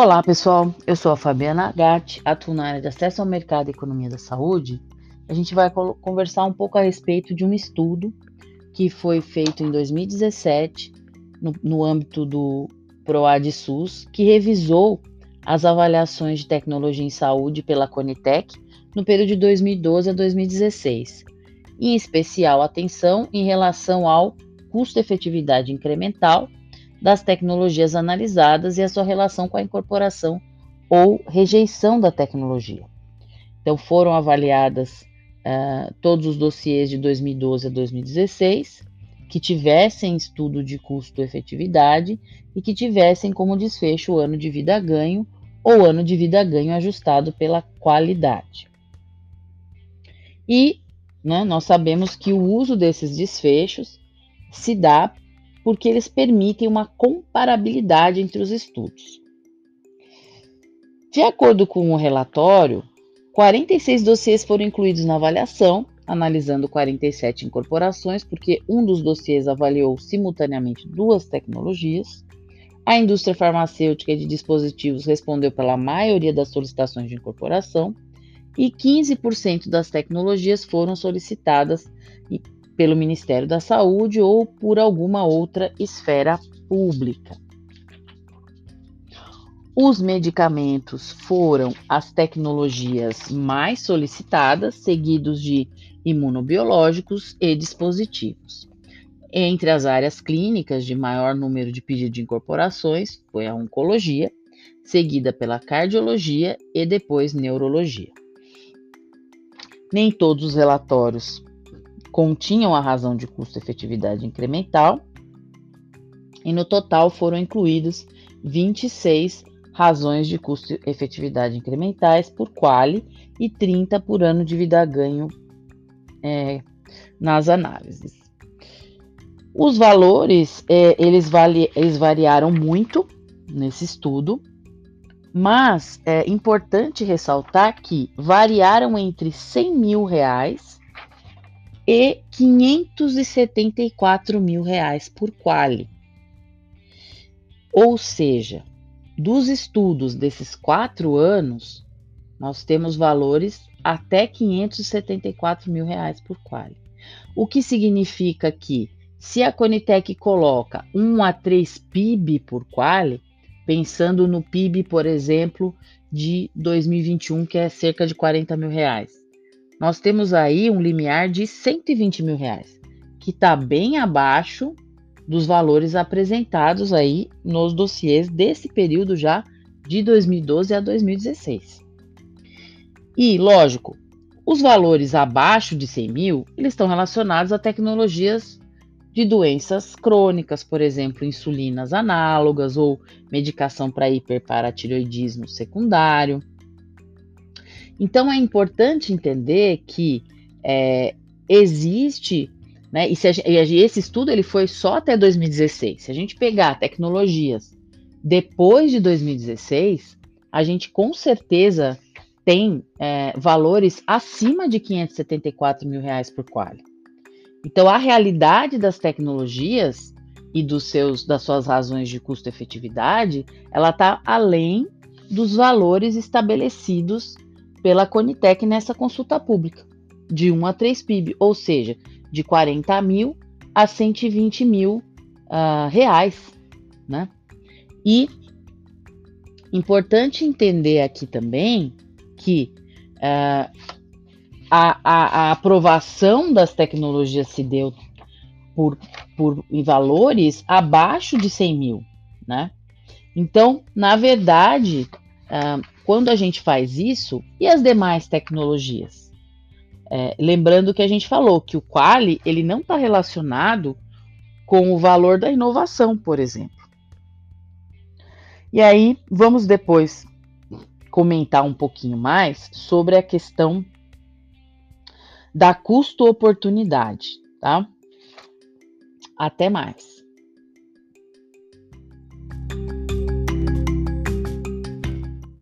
Olá, pessoal. Eu sou a Fabiana Gatti, atuo na área de acesso ao mercado e economia da saúde. A gente vai conversar um pouco a respeito de um estudo que foi feito em 2017 no, no âmbito do PROAD SUS, que revisou as avaliações de tecnologia em saúde pela Conitec no período de 2012 a 2016, em especial atenção em relação ao custo-efetividade incremental das tecnologias analisadas e a sua relação com a incorporação ou rejeição da tecnologia. Então, foram avaliadas uh, todos os dossiês de 2012 a 2016 que tivessem estudo de custo-efetividade e que tivessem como desfecho o ano de vida ganho ou ano de vida ganho ajustado pela qualidade. E né, nós sabemos que o uso desses desfechos se dá porque eles permitem uma comparabilidade entre os estudos. De acordo com o relatório, 46 dossiês foram incluídos na avaliação, analisando 47 incorporações, porque um dos dossiês avaliou simultaneamente duas tecnologias. A indústria farmacêutica e de dispositivos respondeu pela maioria das solicitações de incorporação e 15% das tecnologias foram solicitadas pelo Ministério da Saúde ou por alguma outra esfera pública. Os medicamentos foram as tecnologias mais solicitadas, seguidos de imunobiológicos e dispositivos. Entre as áreas clínicas de maior número de pedidos de incorporações foi a oncologia, seguida pela cardiologia e depois neurologia. Nem todos os relatórios continham a razão de custo-efetividade incremental, e no total foram incluídos 26 razões de custo-efetividade incrementais por quali e 30 por ano de vida ganho é, nas análises. Os valores é, eles, eles variaram muito nesse estudo, mas é importante ressaltar que variaram entre 100 mil reais e 574 mil reais por quali. Ou seja, dos estudos desses quatro anos, nós temos valores até 574 mil reais por quali. O que significa que, se a Conitec coloca 1 a 3 PIB por quali, pensando no PIB, por exemplo, de 2021, que é cerca de 40 mil reais, nós temos aí um limiar de 120 mil reais, que está bem abaixo dos valores apresentados aí nos dossiês desse período já de 2012 a 2016. E, lógico, os valores abaixo de 100 mil, eles estão relacionados a tecnologias de doenças crônicas, por exemplo, insulinas análogas ou medicação para hiperparatiroidismo secundário. Então é importante entender que é, existe, né, e, e, esse estudo ele foi só até 2016. Se a gente pegar tecnologias depois de 2016, a gente com certeza tem é, valores acima de 574 mil reais por quali. Então a realidade das tecnologias e dos seus, das suas razões de custo-efetividade, ela está além dos valores estabelecidos pela Conitec nessa consulta pública, de 1 a 3 PIB, ou seja, de 40 mil a 120 mil uh, reais, né? E importante entender aqui também que uh, a, a, a, aprovação das tecnologias se deu por, por em valores abaixo de 100 mil, né? Então, na verdade, uh, quando a gente faz isso, e as demais tecnologias? É, lembrando que a gente falou que o quali ele não está relacionado com o valor da inovação, por exemplo. E aí vamos depois comentar um pouquinho mais sobre a questão da custo-oportunidade, tá? Até mais.